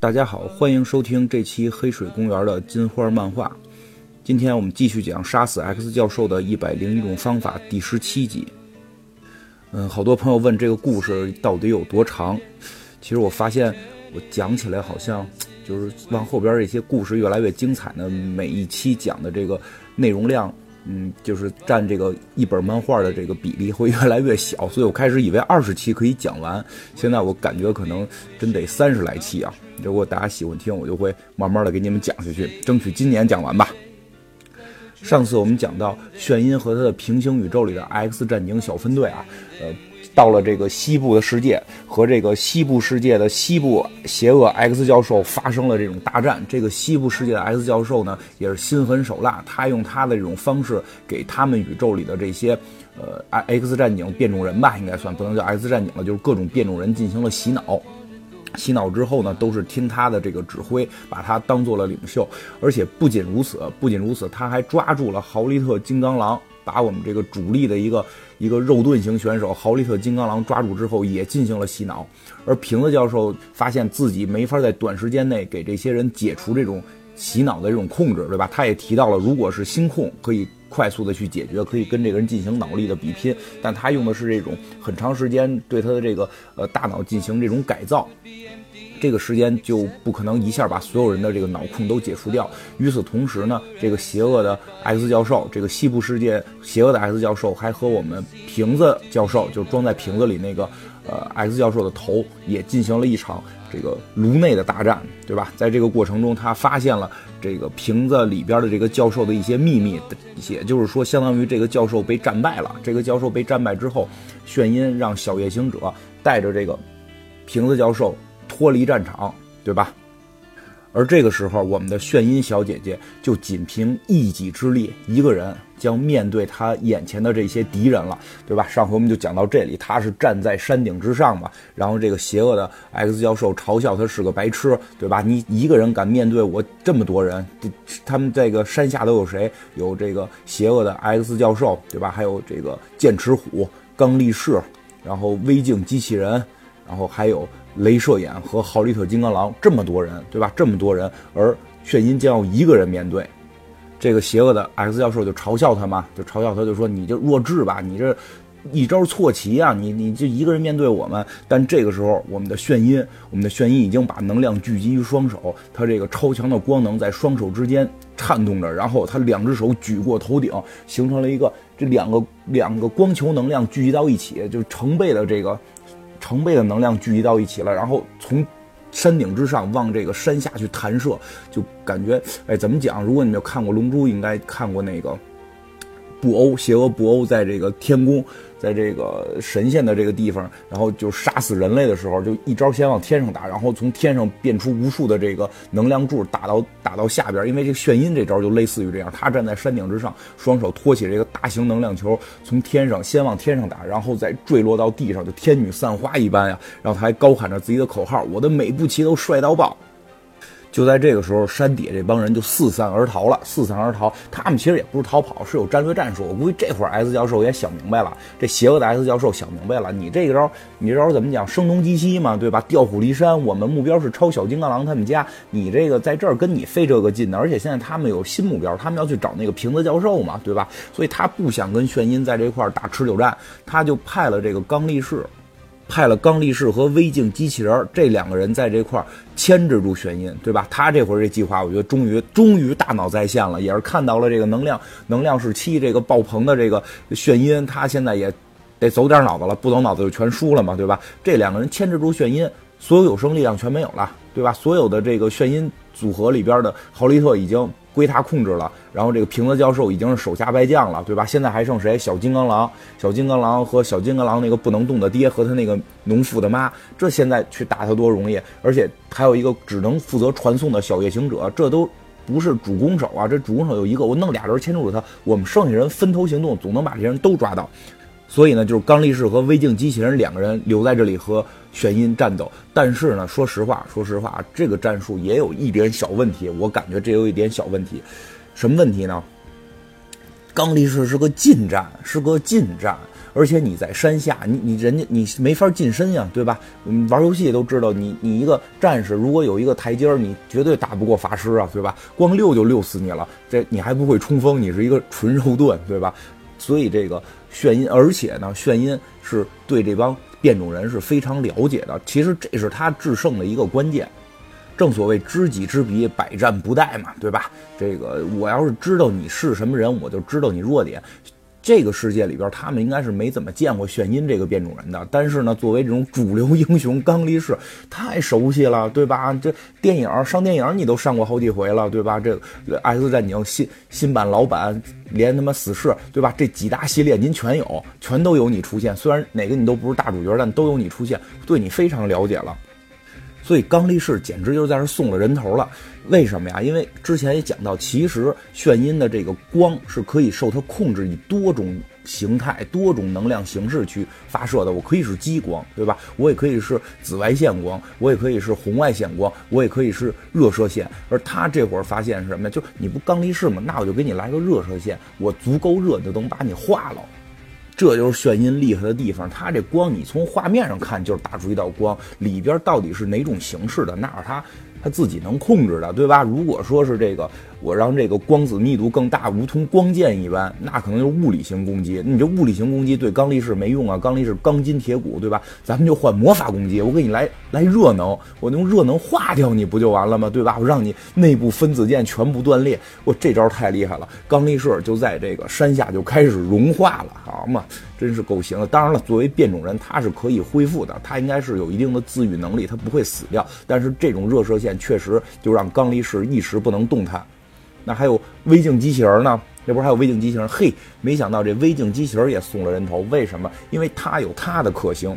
大家好，欢迎收听这期《黑水公园》的金花漫画。今天我们继续讲杀死 X 教授的一百零一种方法第十七集。嗯，好多朋友问这个故事到底有多长？其实我发现我讲起来好像就是往后边这些故事越来越精彩呢，每一期讲的这个内容量。嗯，就是占这个一本漫画的这个比例会越来越小，所以我开始以为二十期可以讲完，现在我感觉可能真得三十来期啊。如果大家喜欢听，我就会慢慢的给你们讲下去，争取今年讲完吧。上次我们讲到炫音和他的平行宇宙里的 X 战警小分队啊，呃。到了这个西部的世界，和这个西部世界的西部邪恶 X 教授发生了这种大战。这个西部世界的 X 教授呢，也是心狠手辣，他用他的这种方式给他们宇宙里的这些，呃，X 战警变种人吧，应该算不能叫 X 战警了，就是各种变种人进行了洗脑。洗脑之后呢，都是听他的这个指挥，把他当做了领袖。而且不仅如此，不仅如此，他还抓住了豪利特金刚狼。把我们这个主力的一个一个肉盾型选手豪利特金刚狼抓住之后，也进行了洗脑。而瓶子教授发现自己没法在短时间内给这些人解除这种洗脑的这种控制，对吧？他也提到了，如果是心控，可以快速的去解决，可以跟这个人进行脑力的比拼。但他用的是这种很长时间对他的这个呃大脑进行这种改造。这个时间就不可能一下把所有人的这个脑控都解除掉。与此同时呢，这个邪恶的 X 教授，这个西部世界邪恶的 X 教授，还和我们瓶子教授，就装在瓶子里那个呃 X 教授的头，也进行了一场这个颅内的大战，对吧？在这个过程中，他发现了这个瓶子里边的这个教授的一些秘密，也就是说，相当于这个教授被战败了。这个教授被战败之后，炫音让小夜行者带着这个瓶子教授。脱离战场，对吧？而这个时候，我们的炫音小姐姐就仅凭一己之力，一个人将面对她眼前的这些敌人了，对吧？上回我们就讲到这里，她是站在山顶之上嘛，然后这个邪恶的 X 教授嘲笑她是个白痴，对吧？你一个人敢面对我这么多人？他们这个山下都有谁？有这个邪恶的 X 教授，对吧？还有这个剑齿虎、刚力士，然后微镜机器人，然后还有。镭射眼和豪利特金刚狼这么多人，对吧？这么多人，而炫音将要一个人面对这个邪恶的 X 教授，就嘲笑他嘛，就嘲笑他，就说你就弱智吧，你这一招错棋啊，你你就一个人面对我们。但这个时候，我们的炫音，我们的炫音已经把能量聚集于双手，他这个超强的光能在双手之间颤动着，然后他两只手举过头顶，形成了一个这两个两个光球能量聚集到一起，就成倍的这个。成倍的能量聚集到一起了，然后从山顶之上往这个山下去弹射，就感觉哎，怎么讲？如果你没有看过《龙珠》，应该看过那个布欧，邪恶布欧在这个天宫。在这个神仙的这个地方，然后就杀死人类的时候，就一招先往天上打，然后从天上变出无数的这个能量柱打到打到下边。因为这炫音这招就类似于这样，他站在山顶之上，双手托起这个大型能量球，从天上先往天上打，然后再坠落到地上，就天女散花一般呀。然后他还高喊着自己的口号：“我的每步棋都帅到爆。”就在这个时候，山底下这帮人就四散而逃了。四散而逃，他们其实也不是逃跑，是有战略战术。我估计这会儿 S 教授也想明白了，这邪恶的 S 教授想明白了，你这个招，你这招怎么讲？声东击西嘛，对吧？调虎离山。我们目标是抄小金刚狼他们家，你这个在这儿跟你费这个劲呢。而且现在他们有新目标，他们要去找那个瓶子教授嘛，对吧？所以他不想跟炫音在这块打持久战，他就派了这个刚力士。派了刚力士和微镜机器人这两个人在这块儿牵制住玄音，对吧？他这会儿这计划，我觉得终于终于大脑在线了，也是看到了这个能量能量是七这个爆棚的这个炫音，他现在也得走点脑子了，不走脑子就全输了嘛，对吧？这两个人牵制住炫音，所有有生力量全没有了，对吧？所有的这个炫音组合里边的豪利特已经。归他控制了，然后这个瓶子教授已经是手下败将了，对吧？现在还剩谁？小金刚狼，小金刚狼和小金刚狼那个不能动的爹和他那个农妇的妈，这现在去打他多容易，而且还有一个只能负责传送的小夜行者，这都不是主攻手啊！这主攻手有一个，我弄俩人牵住了他，我们剩下人分头行动，总能把这些人都抓到。所以呢，就是刚力士和微镜机器人两个人留在这里和玄音战斗。但是呢，说实话，说实话，这个战术也有一点小问题。我感觉这有一点小问题，什么问题呢？刚力士是个近战，是个近战，而且你在山下，你你人家你没法近身呀，对吧？嗯，玩游戏都知道，你你一个战士如果有一个台阶，你绝对打不过法师啊，对吧？光溜就溜死你了，这你还不会冲锋，你是一个纯肉盾，对吧？所以这个炫音，而且呢，炫音是对这帮变种人是非常了解的。其实这是他制胜的一个关键。正所谓知己知彼，百战不殆嘛，对吧？这个我要是知道你是什么人，我就知道你弱点。这个世界里边，他们应该是没怎么见过炫音这个变种人的。但是呢，作为这种主流英雄，刚力士太熟悉了，对吧？这电影上电影你都上过好几回了，对吧？这《X 战警》新新版、老版，连他妈死侍，对吧？这几大系列您全有，全都有你出现。虽然哪个你都不是大主角，但都有你出现，对你非常了解了。所以刚力士简直就是在这送了人头了，为什么呀？因为之前也讲到，其实炫音的这个光是可以受它控制，以多种形态、多种能量形式去发射的。我可以是激光，对吧？我也可以是紫外线光，我也可以是红外线光，我也可以是热射线。而他这会儿发现是什么呀？就你不刚力士吗？那我就给你来个热射线，我足够热就能把你化了。这就是炫音厉害的地方，它这光你从画面上看就是打出一道光，里边到底是哪种形式的，那是它他自己能控制的，对吧？如果说是这个。我让这个光子密度更大，如同光剑一般，那可能就是物理型攻击。你这物理型攻击对刚力士没用啊，刚力士钢筋铁骨，对吧？咱们就换魔法攻击，我给你来来热能，我用热能化掉你不就完了吗？对吧？我让你内部分子键全部断裂，我这招太厉害了。刚力士就在这个山下就开始融化了，好嘛，真是够行的。当然了，作为变种人，他是可以恢复的，他应该是有一定的自愈能力，他不会死掉。但是这种热射线确实就让刚力士一时不能动弹。那还有微镜机器人呢？这不是还有微镜机器人？嘿，没想到这微镜机器人也送了人头。为什么？因为它有它的克星。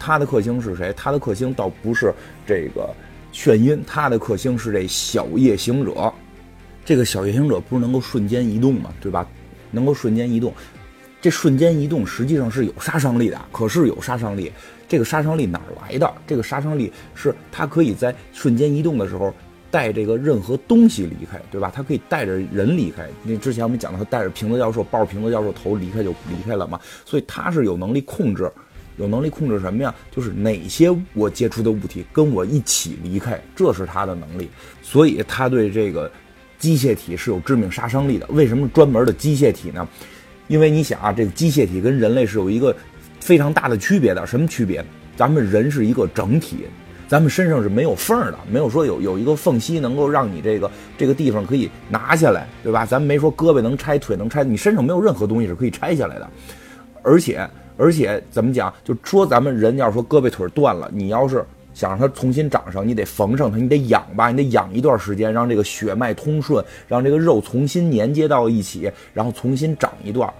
它的克星是谁？它的克星倒不是这个眩晕，它的克星是这小夜行者。这个小夜行者不是能够瞬间移动吗？对吧？能够瞬间移动。这瞬间移动实际上是有杀伤力的，可是有杀伤力。这个杀伤力哪来的？这个杀伤力是它可以在瞬间移动的时候。带这个任何东西离开，对吧？他可以带着人离开。那之前我们讲到，他带着瓶子教授抱着瓶子教授头离开就离开了嘛。所以他是有能力控制，有能力控制什么呀？就是哪些我接触的物体跟我一起离开，这是他的能力。所以他对这个机械体是有致命杀伤力的。为什么专门的机械体呢？因为你想啊，这个机械体跟人类是有一个非常大的区别的。什么区别？咱们人是一个整体。咱们身上是没有缝儿的，没有说有有一个缝隙能够让你这个这个地方可以拿下来，对吧？咱们没说胳膊能拆，腿能拆，你身上没有任何东西是可以拆下来的。而且而且怎么讲？就说咱们人要是说胳膊腿断了，你要是想让它重新长上，你得缝上它，你得养吧，你得养一段时间，让这个血脉通顺，让这个肉重新连接到一起，然后重新长一段。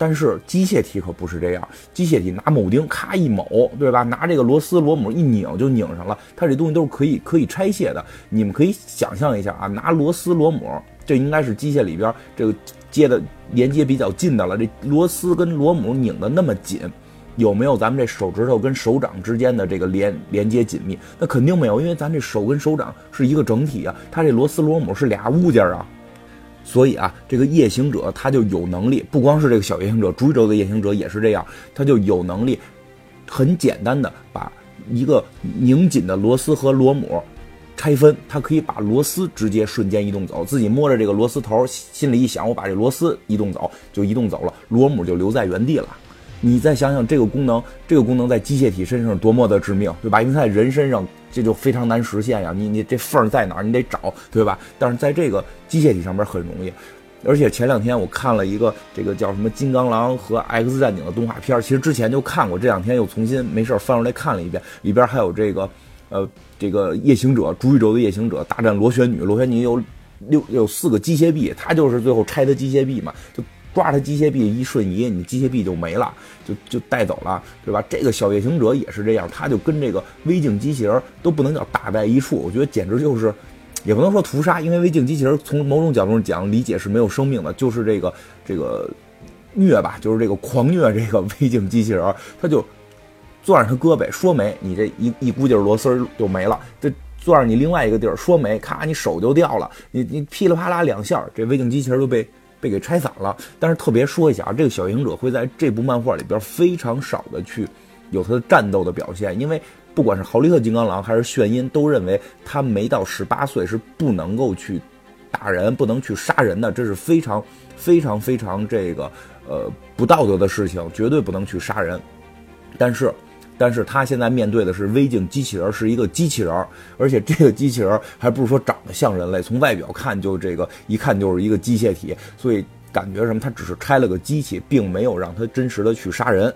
但是机械体可不是这样，机械体拿铆钉咔一铆，对吧？拿这个螺丝螺母一拧就拧上了。它这东西都是可以可以拆卸的。你们可以想象一下啊，拿螺丝螺母，这应该是机械里边这个接的连接比较近的了。这螺丝跟螺母拧的那么紧，有没有咱们这手指头跟手掌之间的这个连连接紧密？那肯定没有，因为咱这手跟手掌是一个整体啊，它这螺丝螺母是俩物件啊。所以啊，这个夜行者他就有能力，不光是这个小夜行者，逐州的夜行者也是这样，他就有能力，很简单的把一个拧紧的螺丝和螺母拆分，他可以把螺丝直接瞬间移动走，自己摸着这个螺丝头，心里一想，我把这螺丝移动走，就移动走了，螺母就留在原地了。你再想想这个功能，这个功能在机械体身上多么的致命，对吧？因为在人身上这就非常难实现呀。你你这缝在哪儿？你得找，对吧？但是在这个机械体上面很容易。而且前两天我看了一个这个叫什么《金刚狼》和《X 战警》的动画片，其实之前就看过，这两天又重新没事翻出来看了一遍。里边还有这个，呃，这个夜行者，主宇宙的夜行者大战螺旋女。螺旋女有六有四个机械臂，他就是最后拆的机械臂嘛，就。抓他机械臂一瞬移，你机械臂就没了，就就带走了，对吧？这个小夜行者也是这样，他就跟这个微镜机器人都不能叫打在一处，我觉得简直就是，也不能说屠杀，因为微镜机器人从某种角度上讲理解是没有生命的，就是这个这个虐吧，就是这个狂虐这个微镜机器人，他就攥着他胳膊说没，你这一一股劲螺丝就没了，这攥着你另外一个地儿说没，咔，你手就掉了，你你噼里啪啦两下，这微镜机器人就被。被给拆散了。但是特别说一下啊，这个小行者会在这部漫画里边非常少的去有他的战斗的表现，因为不管是豪利特金刚狼还是炫音，都认为他没到十八岁是不能够去打人、不能去杀人的，这是非常非常非常这个呃不道德的事情，绝对不能去杀人。但是。但是他现在面对的是微镜机器人，是一个机器人，而且这个机器人还不是说长得像人类，从外表看就这个一看就是一个机械体，所以感觉什么，他只是拆了个机器，并没有让他真实的去杀人。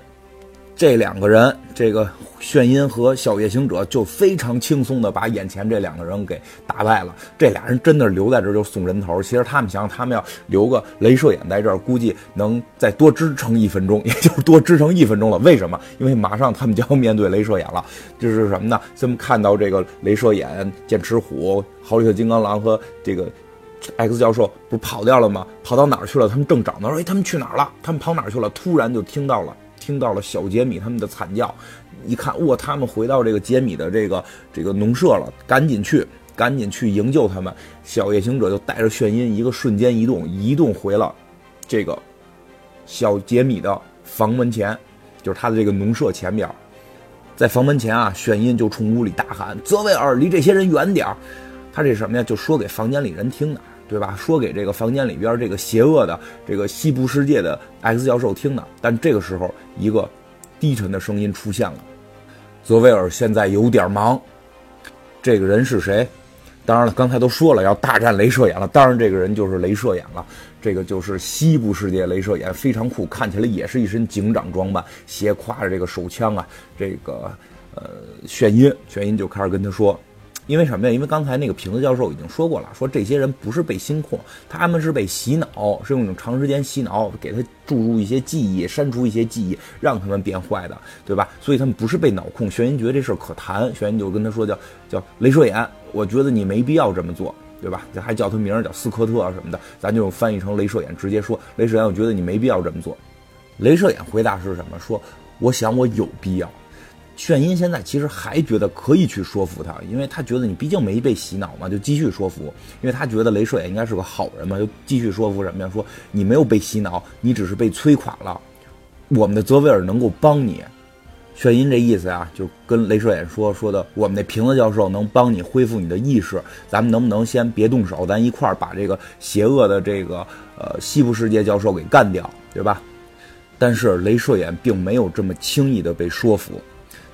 这两个人，这个炫音和小夜行者就非常轻松的把眼前这两个人给打败了。这俩人真的留在这就送人头。其实他们想，他们要留个镭射眼在这儿，估计能再多支撑一分钟，也就是多支撑一分钟了。为什么？因为马上他们就要面对镭射眼了。这是什么呢？咱们看到这个镭射眼、剑齿虎、豪利特金刚狼和这个 X 教授不是跑掉了吗？跑到哪儿去了？他们正找呢，说：“哎，他们去哪儿了？他们跑哪儿去了？”突然就听到了。听到了小杰米他们的惨叫，一看哇，他们回到这个杰米的这个这个农舍了，赶紧去，赶紧去营救他们。小夜行者就带着炫音，一个瞬间移动，移动回了这个小杰米的房门前，就是他的这个农舍前边。在房门前啊，炫音就冲屋里大喊：“泽维尔，离这些人远点他这什么呀？就说给房间里人听的。对吧？说给这个房间里边这个邪恶的这个西部世界的 X 教授听的。但这个时候，一个低沉的声音出现了：“泽维尔现在有点忙。”这个人是谁？当然了，刚才都说了要大战镭射眼了。当然，这个人就是镭射眼了。这个就是西部世界镭射眼，非常酷，看起来也是一身警长装扮，斜挎着这个手枪啊。这个呃，炫音，炫音就开始跟他说。因为什么呀？因为刚才那个瓶子教授已经说过了，说这些人不是被心控，他们是被洗脑，是用一种长时间洗脑，给他注入一些记忆，删除一些记忆，让他们变坏的，对吧？所以他们不是被脑控。玄音觉得这事儿可谈，玄音就跟他说叫叫镭射眼，我觉得你没必要这么做，对吧？还叫他名儿叫斯科特什么的，咱就翻译成镭射眼，直接说镭射眼，我觉得你没必要这么做。镭射眼回答是什么？说我想我有必要。炫音现在其实还觉得可以去说服他，因为他觉得你毕竟没被洗脑嘛，就继续说服。因为他觉得镭射也应该是个好人嘛，就继续说服什么呀？说你没有被洗脑，你只是被摧垮了。我们的泽维尔能够帮你。炫音这意思呀，就跟镭射眼说说的，我们那瓶子教授能帮你恢复你的意识。咱们能不能先别动手，咱一块儿把这个邪恶的这个呃西部世界教授给干掉，对吧？但是镭射眼并没有这么轻易的被说服。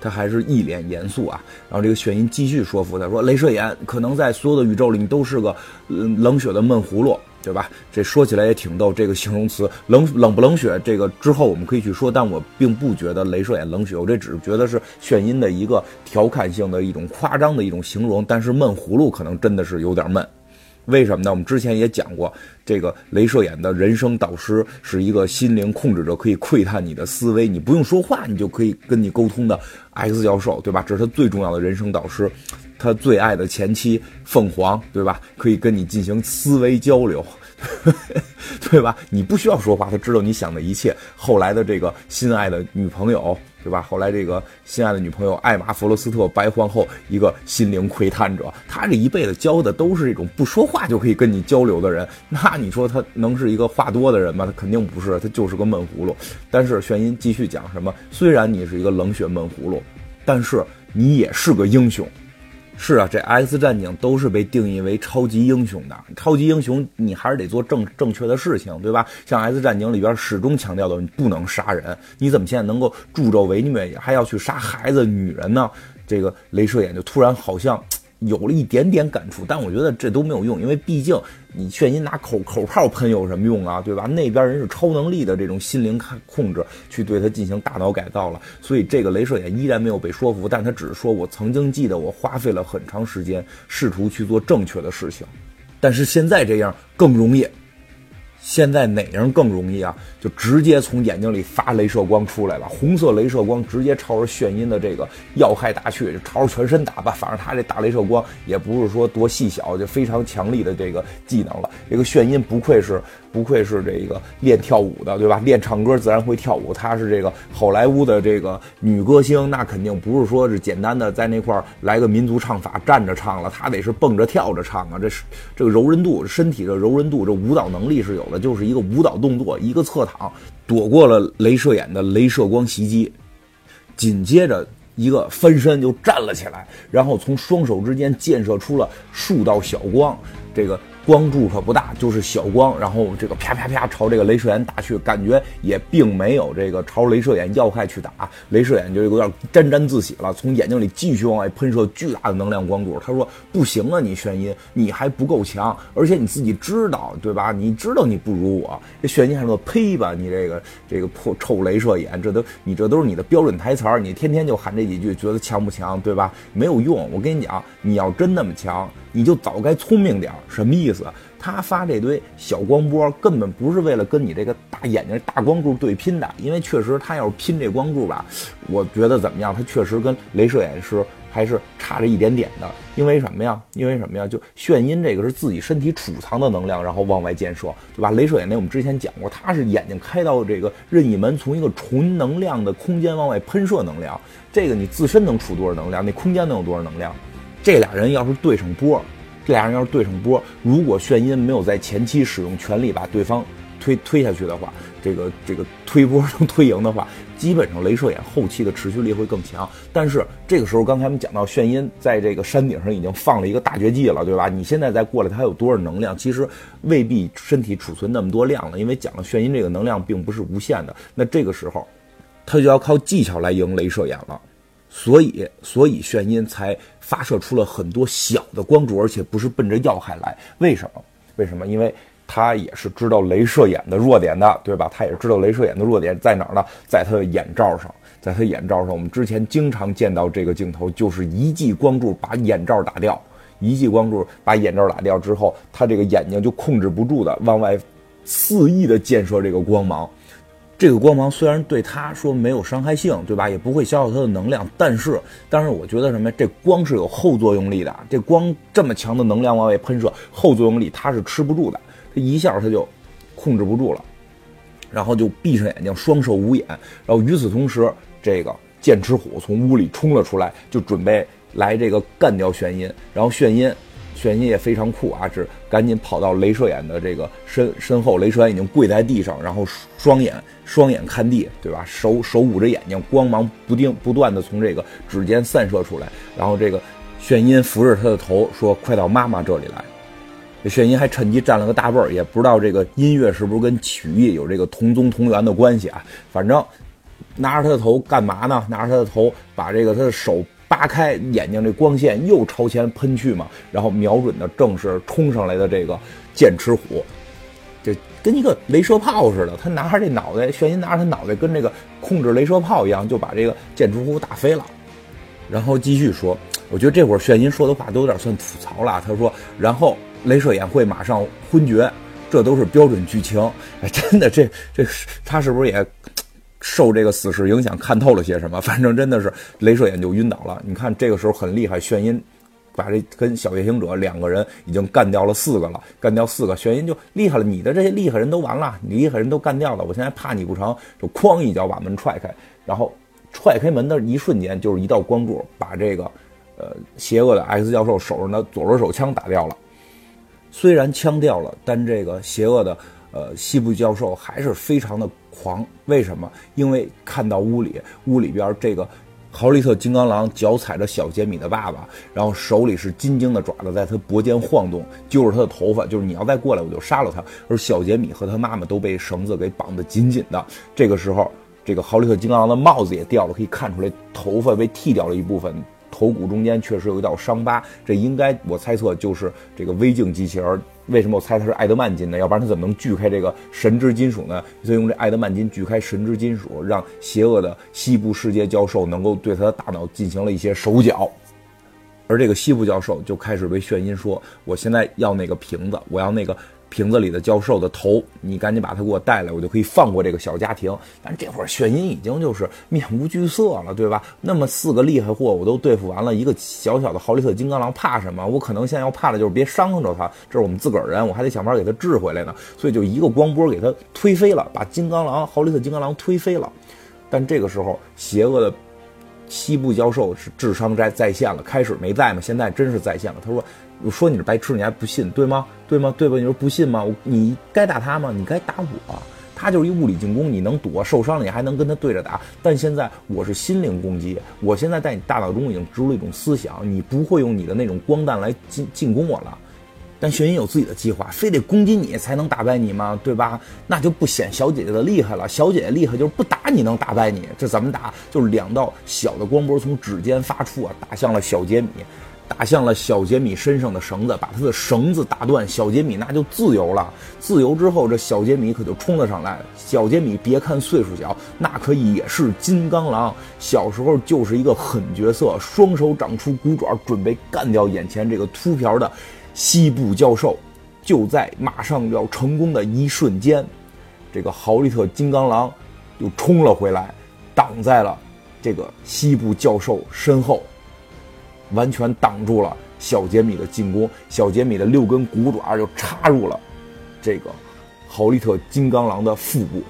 他还是一脸严肃啊，然后这个炫音继续说服他说：“镭射眼可能在所有的宇宙里，你都是个冷血的闷葫芦，对吧？这说起来也挺逗，这个形容词冷冷不冷血，这个之后我们可以去说，但我并不觉得镭射眼冷血，我这只是觉得是炫音的一个调侃性的一种夸张的一种形容，但是闷葫芦可能真的是有点闷。”为什么呢？我们之前也讲过，这个镭射眼的人生导师是一个心灵控制者，可以窥探你的思维，你不用说话，你就可以跟你沟通的 X 教授，对吧？这是他最重要的人生导师，他最爱的前妻凤凰，对吧？可以跟你进行思维交流，对吧？你不需要说话，他知道你想的一切。后来的这个心爱的女朋友。对吧？后来这个心爱的女朋友艾玛·弗罗斯特白皇后，一个心灵窥探者，他这一辈子交的都是这种不说话就可以跟你交流的人。那你说他能是一个话多的人吗？他肯定不是，他就是个闷葫芦。但是玄音继续讲什么？虽然你是一个冷血闷葫芦，但是你也是个英雄。是啊，这 X 战警都是被定义为超级英雄的。超级英雄，你还是得做正正确的事情，对吧？像 X 战警里边始终强调的，你不能杀人。你怎么现在能够助纣为虐，还要去杀孩子、女人呢？这个镭射眼就突然好像。有了一点点感触，但我觉得这都没有用，因为毕竟你劝音拿口口炮喷有什么用啊，对吧？那边人是超能力的这种心灵控制，去对他进行大脑改造了，所以这个镭射眼依然没有被说服，但他只是说我曾经记得我花费了很长时间试图去做正确的事情，但是现在这样更容易。现在哪样更容易啊？就直接从眼睛里发镭射光出来了，红色镭射光直接朝着眩晕的这个要害打去，就朝着全身打吧。反正他这大镭射光也不是说多细小，就非常强力的这个技能了。这个眩晕不愧是不愧是这个练跳舞的，对吧？练唱歌自然会跳舞。她是这个好莱坞的这个女歌星，那肯定不是说是简单的在那块儿来个民族唱法站着唱了，她得是蹦着跳着唱啊。这是这个柔韧度，身体的柔韧度，这舞蹈能力是有。的就是一个舞蹈动作，一个侧躺，躲过了镭射眼的镭射光袭击，紧接着一个翻身就站了起来，然后从双手之间溅射出了数道小光，这个。光柱可不大，就是小光，然后这个啪啪啪朝这个镭射眼打去，感觉也并没有这个朝镭射眼要害去打，镭射眼就有点沾沾自喜了，从眼睛里继续往外喷射巨大的能量光柱。他说：“不行啊，你眩音，你还不够强，而且你自己知道对吧？你知道你不如我。”这眩音还说：“呸吧，你这个这个破臭镭射眼，这都你这都是你的标准台词儿，你天天就喊这几句，觉得强不强对吧？没有用。我跟你讲，你要真那么强。”你就早该聪明点什么意思？他发这堆小光波根本不是为了跟你这个大眼睛大光柱对拼的，因为确实他要是拼这光柱吧，我觉得怎么样？他确实跟镭射眼是还是差着一点点的。因为什么呀？因为什么呀？就眩晕这个是自己身体储藏的能量，然后往外溅射，对吧？镭射眼那我们之前讲过，它是眼睛开到这个任意门，从一个纯能量的空间往外喷射能量。这个你自身能储多少能量？那空间能有多少能量？这俩人要是对上波，这俩人要是对上波，如果眩音没有在前期使用全力把对方推推下去的话，这个这个推波能推赢的话，基本上镭射眼后期的持续力会更强。但是这个时候，刚才我们讲到眩音在这个山顶上已经放了一个大绝技了，对吧？你现在再过来，它有多少能量？其实未必身体储存那么多量了，因为讲了眩音这个能量并不是无限的。那这个时候，他就要靠技巧来赢镭射眼了。所以，所以眩音才发射出了很多小的光柱，而且不是奔着要害来。为什么？为什么？因为他也是知道镭射眼的弱点的，对吧？他也知道镭射眼的弱点在哪儿呢？在他的眼罩上，在他眼罩上。我们之前经常见到这个镜头，就是一记光柱把眼罩打掉，一记光柱把眼罩打掉之后，他这个眼睛就控制不住的往外肆意的溅射这个光芒。这个光芒虽然对他说没有伤害性，对吧？也不会消耗他的能量，但是，但是我觉得什么？这光是有后作用力的。这光这么强的能量往外喷射，后作用力他是吃不住的。他一下他就控制不住了，然后就闭上眼睛，双手捂眼。然后与此同时，这个剑齿虎从屋里冲了出来，就准备来这个干掉玄音。然后玄音。玄音也非常酷啊，是赶紧跑到镭射眼的这个身身后，镭射眼已经跪在地上，然后双眼双眼看地，对吧？手手捂着眼睛，光芒不定不断的从这个指尖散射出来，然后这个眩音扶着他的头说：“快到妈妈这里来。”这眩音还趁机占了个大位儿，也不知道这个音乐是不是跟曲艺有这个同宗同源的关系啊？反正拿着他的头干嘛呢？拿着他的头把这个他的手。拉开眼睛，这光线又朝前喷去嘛，然后瞄准的正是冲上来的这个剑齿虎，这跟一个镭射炮似的。他拿着这脑袋，眩音拿着他脑袋，跟这个控制镭射炮一样，就把这个剑齿虎打飞了。然后继续说，我觉得这会儿眩音说的话都有点算吐槽了。他说，然后镭射眼会马上昏厥，这都是标准剧情。哎，真的，这这他是不是也？受这个死侍影响，看透了些什么？反正真的是镭射眼就晕倒了。你看这个时候很厉害，眩晕把这跟小夜行者两个人已经干掉了四个了，干掉四个，眩晕就厉害了。你的这些厉害人都完了，你厉害人都干掉了，我现在怕你不成，就哐一脚把门踹开，然后踹开门的一瞬间，就是一道光柱把这个呃邪恶的 X 教授手上的左轮手枪打掉了。虽然枪掉了，但这个邪恶的呃西部教授还是非常的。狂，为什么？因为看到屋里，屋里边这个豪利特金刚狼脚踩着小杰米的爸爸，然后手里是金睛的爪子在他脖间晃动，揪着他的头发，就是你要再过来，我就杀了他。而小杰米和他妈妈都被绳子给绑得紧紧的。这个时候，这个豪利特金刚狼的帽子也掉了，可以看出来头发被剃掉了一部分。头骨中间确实有一道伤疤，这应该我猜测就是这个微镜机器人。为什么我猜它是爱德曼金呢？要不然他怎么能锯开这个神之金属呢？所以用这爱德曼金锯开神之金属，让邪恶的西部世界教授能够对他的大脑进行了一些手脚。而这个西部教授就开始对炫音说：“我现在要那个瓶子，我要那个。”瓶子里的教授的头，你赶紧把他给我带来，我就可以放过这个小家庭。但这会儿眩音已经就是面无惧色了，对吧？那么四个厉害货我都对付完了，一个小小的豪利特金刚狼怕什么？我可能现在要怕的就是别伤着他，这是我们自个儿人，我还得想法给他治回来呢。所以就一个光波给他推飞了，把金刚狼豪利特金刚狼推飞了。但这个时候，邪恶的西部教授是智商在在线了，开始没在嘛，现在真是在线了。他说：“我说你是白痴，你还不信，对吗？对吗？对吧？你说不信吗？你该打他吗？你该打我。他就是一物理进攻，你能躲，受伤了你还能跟他对着打。但现在我是心灵攻击，我现在在你大脑中已经植入了一种思想，你不会用你的那种光弹来进进攻我了。”但轩辕有自己的计划，非得攻击你才能打败你吗？对吧？那就不显小姐姐的厉害了。小姐姐厉害就是不打你能打败你，这怎么打？就是两道小的光波从指尖发出啊，打向了小杰米，打向了小杰米身上的绳子，把他的绳子打断，小杰米那就自由了。自由之后，这小杰米可就冲了上来。小杰米别看岁数小，那可也是金刚狼。小时候就是一个狠角色，双手长出骨爪，准备干掉眼前这个秃瓢的。西部教授就在马上要成功的一瞬间，这个豪利特金刚狼又冲了回来，挡在了这个西部教授身后，完全挡住了小杰米的进攻。小杰米的六根骨爪就插入了这个豪利特金刚狼的腹部，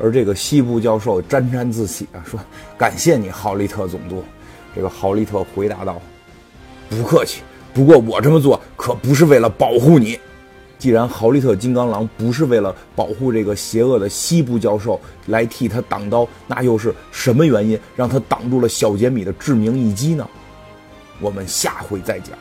而这个西部教授沾沾自喜啊，说：“感谢你，豪利特总督。”这个豪利特回答道：“不客气。”不过我这么做可不是为了保护你。既然豪利特金刚狼不是为了保护这个邪恶的西部教授来替他挡刀，那又是什么原因让他挡住了小杰米的致命一击呢？我们下回再讲。